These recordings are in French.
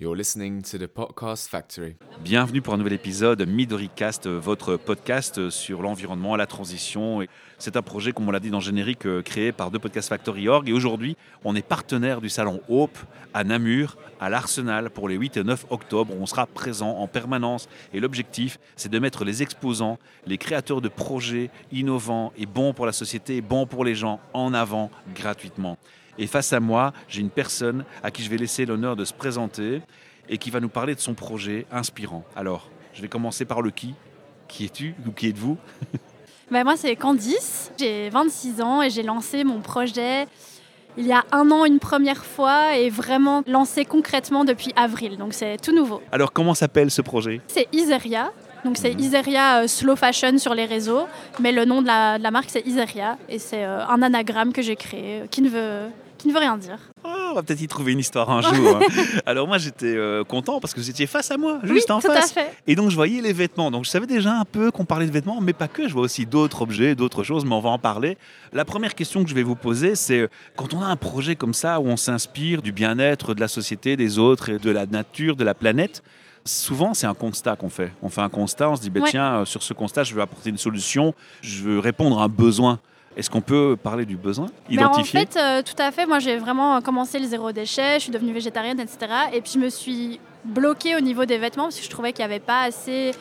You're listening to the Podcast Factory. Bienvenue pour un nouvel épisode MidoriCast, votre podcast sur l'environnement, la transition. C'est un projet, comme on l'a dit dans le générique, euh, créé par deux Podcast Factory Org. Et aujourd'hui, on est partenaire du salon Hope à Namur, à l'Arsenal, pour les 8 et 9 octobre. On sera présent en permanence. Et l'objectif, c'est de mettre les exposants, les créateurs de projets innovants et bons pour la société, bons pour les gens, en avant gratuitement. Et face à moi, j'ai une personne à qui je vais laisser l'honneur de se présenter et qui va nous parler de son projet inspirant. Alors, je vais commencer par le qui. Qui es-tu ou qui êtes-vous? Ben, moi, c'est Candice, j'ai 26 ans et j'ai lancé mon projet il y a un an une première fois et vraiment lancé concrètement depuis avril. Donc c'est tout nouveau. Alors, comment s'appelle ce projet? C'est Iseria. Donc c'est Mhm. Iseria euh, Slow Fashion sur les réseaux, mais le nom de la, de la marque c'est Iseria et c'est euh, un anagramme que j'ai créé euh, qui ne veut qui ne veut rien dire. Oh, On va peut-être y trouver une histoire un jour. hein. Alors moi j'étais euh, content parce que vous étiez face à moi, juste oui, en tout face. à fait. Et donc je voyais les vêtements. Donc je savais déjà un peu qu'on parlait de vêtements, mais pas que. Je vois aussi d'autres objets, d'autres choses, mais on va en parler. La première question que je vais vous poser, c'est euh, quand on a un projet comme ça où on s'inspire du bien-être de la société, des autres et de la nature, de la planète. Souvent, c'est un constat qu'on fait. On fait un constat, on se dit, bah, Ouais. tiens, euh, sur ce constat, je veux apporter une solution, je veux répondre à un besoin. Est-ce qu'on peut parler du besoin Ben, en Identifier fait, euh, tout à fait. Moi, j'ai vraiment commencé le zéro déchet. Je suis devenue végétarienne, etc. Et puis, je me suis bloquée au niveau des vêtements parce que je trouvais qu'il n'y avait pas assez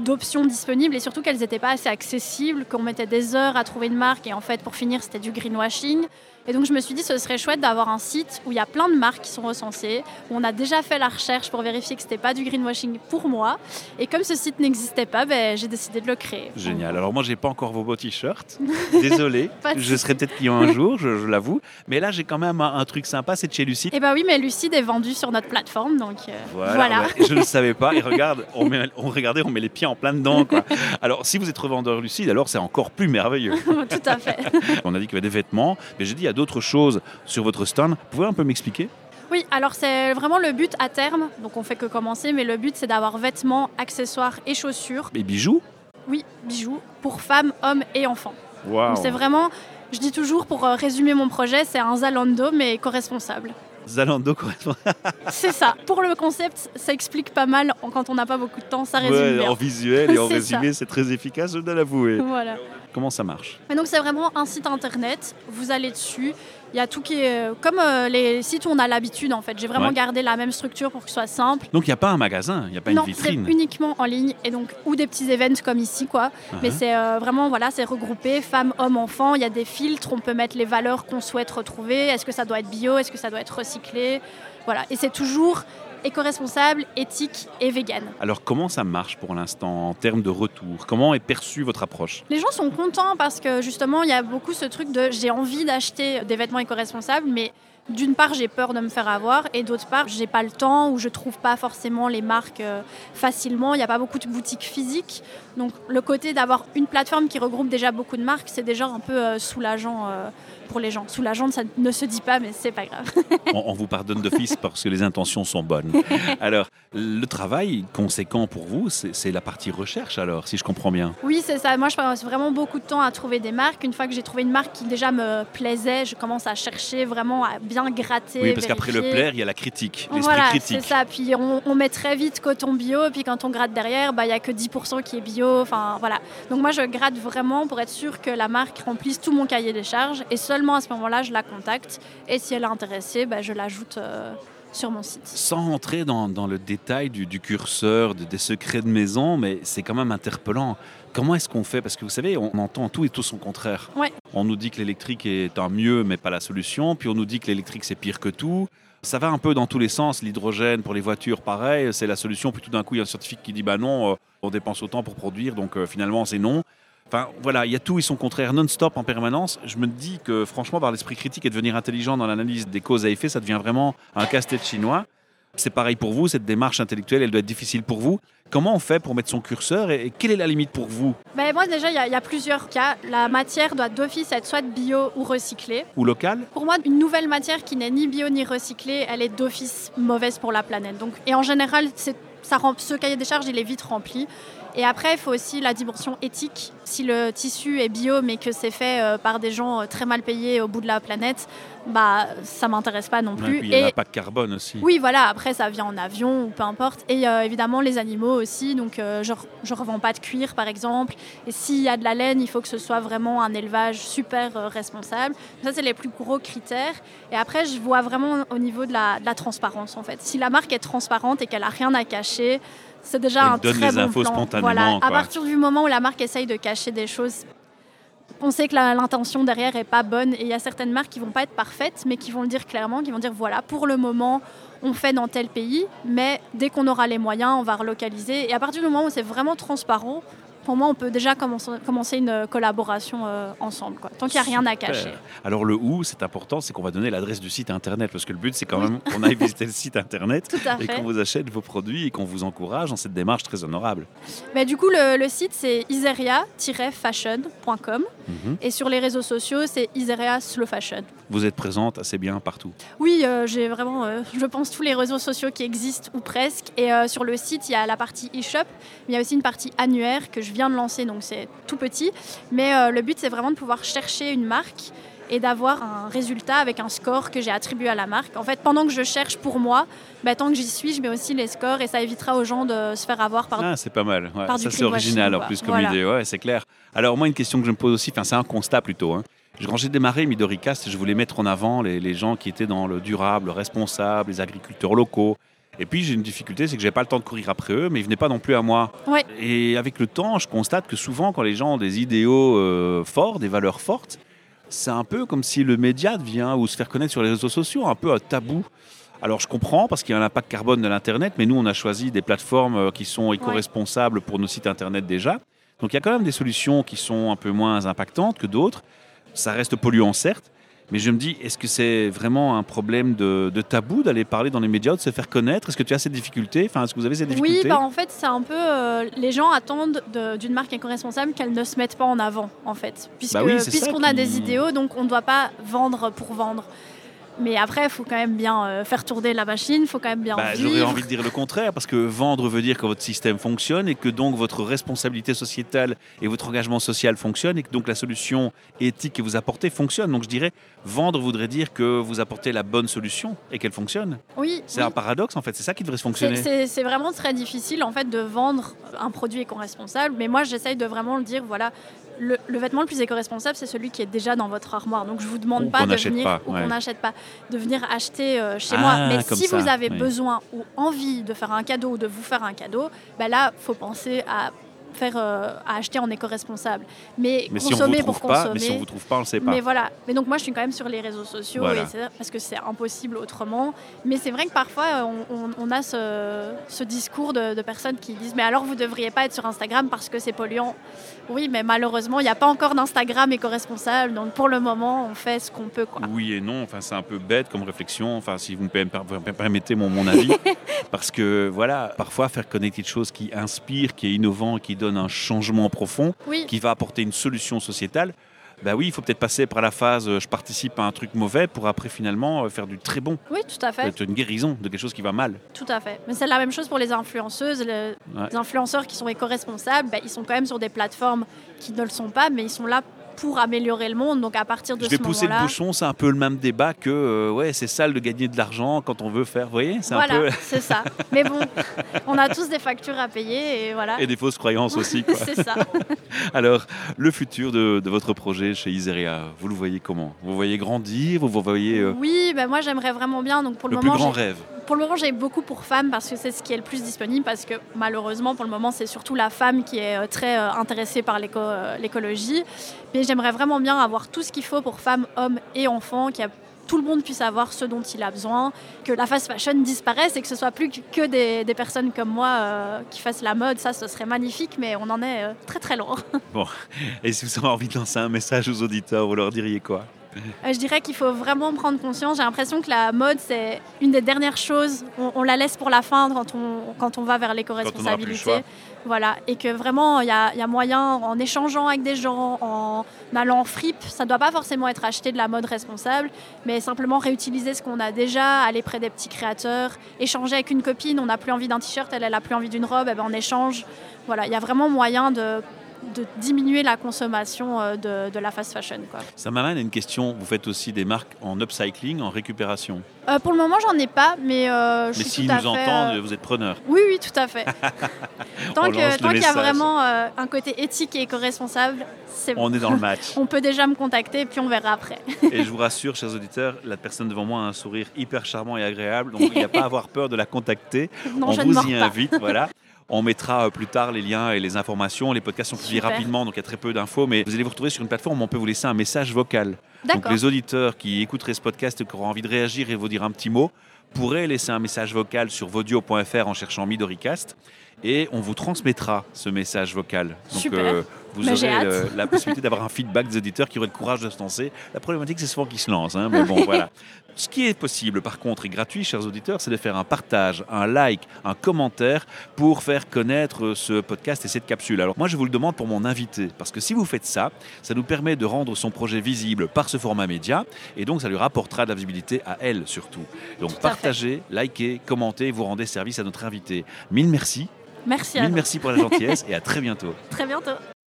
d'options disponibles et surtout qu'elles n'étaient pas assez accessibles, qu'on mettait des heures à trouver une marque et en fait, pour finir, c'était du greenwashing. Et donc, je me suis dit, ce serait chouette d'avoir un site où il y a plein de marques qui sont recensées, où on a déjà fait la recherche pour vérifier que ce n'était pas du greenwashing pour moi. Et comme ce site n'existait pas, ben, j'ai décidé de le créer. Génial. Alors moi, j'ai pas encore vos beaux t-shirts. Désolé. Je serai peut-être client un jour, je, je l'avoue. Mais là, j'ai quand même un, un truc sympa, c'est de chez Lucie. Et bah oui, mais Lucide est vendu sur notre plateforme, donc euh, Voilà, voilà. ouais, je ne le savais pas. Et regarde, on, met, on regardait, on met les pieds en plein dedans. Quoi. Alors, si vous êtes revendeur lucide, alors c'est encore plus merveilleux. Tout à fait. On a dit qu'il y avait des vêtements, mais j'ai dit il y a d'autres choses sur votre stand. Vous pouvez un peu m'expliquer? Oui, alors c'est vraiment le but à terme, donc on fait que commencer, mais le but c'est d'avoir vêtements, accessoires et chaussures, Les bijoux? Oui, bijoux, pour femmes, hommes et enfants. Donc c'est vraiment, je dis toujours pour euh, résumer mon projet, c'est un Zalando mais éco-responsable. Zalando correspond. C'est ça. Pour le concept, ça explique pas mal quand on n'a pas beaucoup de temps, ça résume Ouais, bien. en visuel et en résumé, c'est très efficace, je dois l'avouer. Voilà. Comment ça marche? Donc c'est vraiment un site internet, vous allez dessus, il y a tout qui est euh, comme euh, les sites où on a l'habitude en fait. J'ai vraiment Ouais. gardé la même structure pour que ce soit simple. Donc, il n'y a pas un magasin, il n'y a pas non, une c'est vitrine. uniquement en ligne et donc ou des petits events comme ici quoi. Mais Uh-huh. c'est euh, vraiment voilà, c'est regroupé femmes, hommes, enfants. Il y a des filtres, on peut mettre les valeurs qu'on souhaite retrouver. Est-ce que ça doit être bio? Est-ce que ça doit être recyclé? Voilà, et c'est toujours éco-responsable, éthique et vegan. Alors, comment ça marche pour l'instant en termes de retour? Comment est perçue votre approche? Les gens sont contents parce que justement, il y a beaucoup ce truc de j'ai envie d'acheter des vêtements éco-responsables, mais d'une part, j'ai peur de me faire avoir, et d'autre part, j'ai pas le temps ou je trouve pas forcément les marques euh, facilement. Il n'y a pas beaucoup de boutiques physiques. Donc, le côté d'avoir une plateforme qui regroupe déjà beaucoup de marques, c'est déjà un peu euh, soulageant euh, pour les gens. Soulageant, ça ne se dit pas, mais c'est pas grave. on, on vous pardonne d'office parce que les intentions sont bonnes. Alors, le travail conséquent pour vous, c'est c'est la partie recherche, alors, si je comprends bien. Oui, c'est ça. Moi, je passe vraiment beaucoup de temps à trouver des marques. Une fois que j'ai trouvé une marque qui déjà me plaisait, je commence à chercher vraiment à bien gratter. Oui, parce qu'après le plaire, il y a la critique, l'esprit Voilà, critique. c'est ça. Puis on, on met très vite coton bio, puis quand on gratte derrière, bah, il n'y a que 10% qui est bio. Enfin, voilà. Donc moi, je gratte vraiment pour être sûre que la marque remplisse tout mon cahier des charges. Et seulement à ce moment-là, je la contacte. Et si elle est intéressée, bah, je l'ajoute euh, sur mon site. Sans entrer dans, dans le détail du, du curseur, de- des secrets de maison, mais c'est quand même interpellant. Comment est-ce qu'on fait? Parce que vous savez, on entend tout et tout son contraire. Ouais. On nous dit que l'électrique est un mieux, mais pas la solution. Puis on nous dit que l'électrique, c'est pire que tout. Ça va un peu dans tous les sens. L'hydrogène pour les voitures, pareil, c'est la solution. Puis tout d'un coup, il y a un scientifique qui dit bah non, euh, on dépense autant pour produire, donc euh, finalement, c'est non. Enfin, voilà, il y a tout et son contraire non-stop en permanence. Je me dis que, franchement, par l'esprit critique et devenir intelligent dans l'analyse des causes à effet, ça devient vraiment un casse-tête chinois. C'est pareil pour vous, cette démarche intellectuelle, elle doit être difficile pour vous. Comment on fait pour mettre son curseur et, et quelle est la limite pour vous Ben, moi, déjà, il y, a- il y a plusieurs cas. La matière doit d'office être soit bio ou recyclée. Ou local Pour moi, une nouvelle matière qui n'est ni bio ni recyclée, elle est d'office mauvaise pour la planète. Donc, et en général, ça ce cahier des charges, il est vite rempli. Et après, il faut aussi la dimension éthique. Si le tissu est bio, mais que c'est fait euh, par des gens euh, très mal payés au bout de la planète, bah, ça m'intéresse pas non plus. il y a Et- l'impact carbone aussi. oui, voilà, après ça vient en avion ou peu importe. Et euh, évidemment les animaux aussi, donc euh, je ne revends pas de cuir par exemple. Et s'il y a de la laine, il faut que ce soit vraiment un élevage super euh, responsable. Ça, c'est les plus gros critères. Et après, je vois vraiment au niveau de la, de la transparence en fait. Si la marque est transparente et qu'elle a rien à cacher, c'est déjà Elle un donne très les bon infos plan. spontanément, Voilà, à partir du moment où la marque essaye de cacher des choses, on sait que l'intention derrière est pas bonne et il y a certaines marques qui vont pas être parfaites mais qui vont le dire clairement, qui vont dire voilà pour le moment on fait dans tel pays mais dès qu'on aura les moyens on va relocaliser. Et à partir du moment où c'est vraiment transparent pour moi on peut déjà commencer, une collaboration euh, ensemble quoi, tant qu'il n'y a rien à cacher. Alors le où, c'est important, c'est qu'on va donner l'adresse du site internet parce que le but c'est quand même qu'on aille visiter le site internet et qu'on vous achète vos produits et qu'on vous encourage dans cette démarche très honorable. Mais du coup le, le site c'est iseria-fashion.com Mhm. et sur les réseaux sociaux c'est iseria slow fashion. Vous êtes présente assez bien partout. Oui, euh, j'ai vraiment, euh, je pense, tous les réseaux sociaux qui existent ou presque. Et euh, sur le site, il y a la partie e-shop, mais il y a aussi une partie annuaire que je de lancer, donc c'est tout petit. Mais euh, le but, c'est vraiment de pouvoir chercher une marque et d'avoir un résultat avec un score que j'ai attribué à la marque. En fait, pendant que je cherche pour moi, bah, tant que j'y suis, je mets aussi les scores et ça évitera aux gens de se faire avoir par Ah, c'est pas mal. Ouais, par du ça, c'est original en plus comme Voilà. idée. Ouais, c'est clair. Alors, moi, une question que je me pose aussi, c'est un constat plutôt. hein. Quand j'ai démarré Midoricast, je voulais mettre en avant les, les gens qui étaient dans le durable, le responsable, les agriculteurs locaux. Et puis, j'ai une difficulté, c'est que j'ai pas le temps de courir après eux, mais ils venaient pas non plus à moi. Ouais. Et avec le temps, je constate que souvent, quand les gens ont des idéaux euh, forts, des valeurs fortes, c'est un peu comme si le média devient, ou se faire connaître sur les réseaux sociaux, un peu un tabou. Alors je comprends parce qu'il y a un impact carbone de l'Internet, mais nous on a choisi des plateformes euh, qui sont éco-responsables pour nos sites Internet déjà. Donc il y a quand même des solutions qui sont un peu moins impactantes que d'autres. Ça reste polluant certes, mais je me dis, est-ce que c'est vraiment un problème de, de tabou d'aller parler dans les médias, de se faire connaître? Est-ce que tu as cette difficulté? Enfin, est-ce que vous avez Oui, bah en fait, c'est un peu. euh, les gens attendent de- d'une marque éco-responsable qu'elle ne se mette pas en avant, en fait. Puisque, Bah oui, puisqu'on a qui- des idéaux, donc on ne doit pas vendre pour vendre. Mais après, il faut quand même bien euh, faire tourner la machine, il faut quand même bien Bah. J'aurais envie de dire le contraire, parce que vendre veut dire que votre système fonctionne et que donc votre responsabilité sociétale et votre engagement social fonctionnent et que donc la solution éthique que vous apportez fonctionne. Donc je dirais, vendre voudrait dire que vous apportez la bonne solution et qu'elle fonctionne. Oui, C'est oui. un paradoxe en fait, c'est ça qui devrait fonctionner. C'est c'est vraiment très difficile en fait de vendre un produit éco-responsable, mais moi j'essaye de vraiment le dire, voilà, le, le vêtement le plus éco-responsable c'est celui qui est déjà dans votre armoire. Donc je vous demande Ou pas de venir pas, ou ouais. qu'on n'achète pas, de venir acheter euh, chez Ah, moi. Mais si ça, vous avez oui. besoin ou envie de faire un cadeau ou de vous faire un cadeau, ben là faut penser à faire euh, à acheter en éco-responsable. Mais, consommer pour pas, consommer. mais si on vous trouve pas, on le sait pas. Mais voilà. Mais donc moi je suis quand même sur les réseaux sociaux Voilà. et parce que c'est impossible autrement. Mais c'est vrai que parfois on, on- on a ce, ce discours de, de personnes qui disent mais alors vous devriez pas être sur Instagram parce que c'est polluant. Oui, mais malheureusement il n'y a pas encore d'Instagram éco-responsable. Donc pour le moment on fait ce qu'on peut quoi. Oui et non, enfin, c'est un peu bête comme réflexion, enfin, si vous me per- per- per- permettez mon, mon avis. parce que voilà, parfois faire connaître quelque chose qui inspire, qui est innovant, qui donne un changement profond, Oui. qui va apporter une solution sociétale, bah oui, il faut peut-être passer par la phase euh, je participe à un truc mauvais pour après finalement euh, faire du très bon. Oui, tout à fait. Une guérison de quelque chose qui va mal. Tout à fait. Mais c'est la même chose pour les influenceuses. Le- Ouais. Les influenceurs qui sont éco-responsables, ben, ils sont quand même sur des plateformes qui ne le sont pas, mais ils sont là pour améliorer le monde. Donc à partir de Je vais ce pousser le bouchon, c'est un peu le même débat que euh, ouais, c'est sale de gagner de l'argent quand on veut faire, vous voyez, c'est un voilà, peu c'est ça. Mais bon, on a tous des factures à payer et voilà. et des fausses croyances aussi c'est ça. Alors, le futur de, de votre projet chez Iseria, vous le voyez comment? Vous voyez grandir Vous voyez euh, Oui, ben moi j'aimerais vraiment bien. Donc pour le, le plus grand rêve pour le moment, j'ai beaucoup pour femmes parce que c'est ce qui est le plus disponible. Parce que malheureusement, pour le moment, c'est surtout la femme qui est euh, très euh, intéressée par euh, l'écologie. Mais j'aimerais vraiment bien avoir tout ce qu'il faut pour femmes, hommes et enfants, qu'il y a- tout le monde puisse avoir ce dont il a besoin, que la fast fashion disparaisse et que ce soit plus que des, personnes comme moi qui fassent la mode. Ça, ce serait magnifique, mais on en est très très loin. Et si vous avez envie de lancer un message aux auditeurs, vous leur diriez quoi? Euh, je dirais qu'il faut vraiment prendre conscience. J'ai l'impression que la mode, c'est une des dernières choses. On, on la laisse pour la fin quand on, quand on va vers l'éco-responsabilité. Voilà. Et que vraiment, il y a, il y a moyen, en échangeant avec des gens, en allant en fripe, ça ne doit pas forcément être acheter de la mode responsable, mais simplement réutiliser ce qu'on a déjà, aller près des petits créateurs, échanger avec une copine. On n'a plus envie d'un t-shirt, elle, elle a plus envie d'une robe, eh ben, on échange. Voilà. Il y a vraiment moyen de de diminuer la consommation euh, de, de la fast fashion. Quoi. Ça m'amène à une question. Vous faites aussi des marques en upcycling, en récupération. Euh, pour le moment, j'en ai pas, mais euh, je Mais suis tout à nous fait, entendent, euh, vous êtes preneur. Oui, oui, tout à fait. Tant qu'il y a vraiment un côté éthique et éco-responsable, c'est bon. On est dans le match. On peut déjà me contacter, puis on verra après. Et je vous rassure, chers auditeurs, la personne devant moi a un sourire hyper charmant et agréable. Donc, il n'y a pas à avoir peur de la contacter. Non, on je vous y pas. invite. Voilà. On mettra plus tard les liens et les informations. Les podcasts sont publiés Super. rapidement, donc il y a très peu d'infos. Mais vous allez vous retrouver sur une plateforme où on peut vous laisser un message vocal. Donc les auditeurs qui écouteraient ce podcast et qui auront envie de réagir et vous dire un petit mot pourraient laisser un message vocal sur vodio.fr en cherchant Midoricast et on vous transmettra ce message vocal. Donc Super. Vous Bah, aurez euh, la possibilité d'avoir un feedback des auditeurs qui auraient le courage de se lancer. La problématique, c'est souvent qu'ils se lancent. hein, mais bon, voilà. Ce qui est possible, par contre, et gratuit, chers auditeurs, c'est de faire un partage, un like, un commentaire pour faire connaître ce podcast et cette capsule. Alors moi, je vous le demande pour mon invité, parce que si vous faites ça, ça nous permet de rendre son projet visible par ce format média, et donc ça lui rapportera de la visibilité à elle surtout. Donc partagez, likez, commentez, vous rendez service à notre invité. Mille merci, Merci à mille vous. merci pour la gentillesse, et à très bientôt. Très bientôt.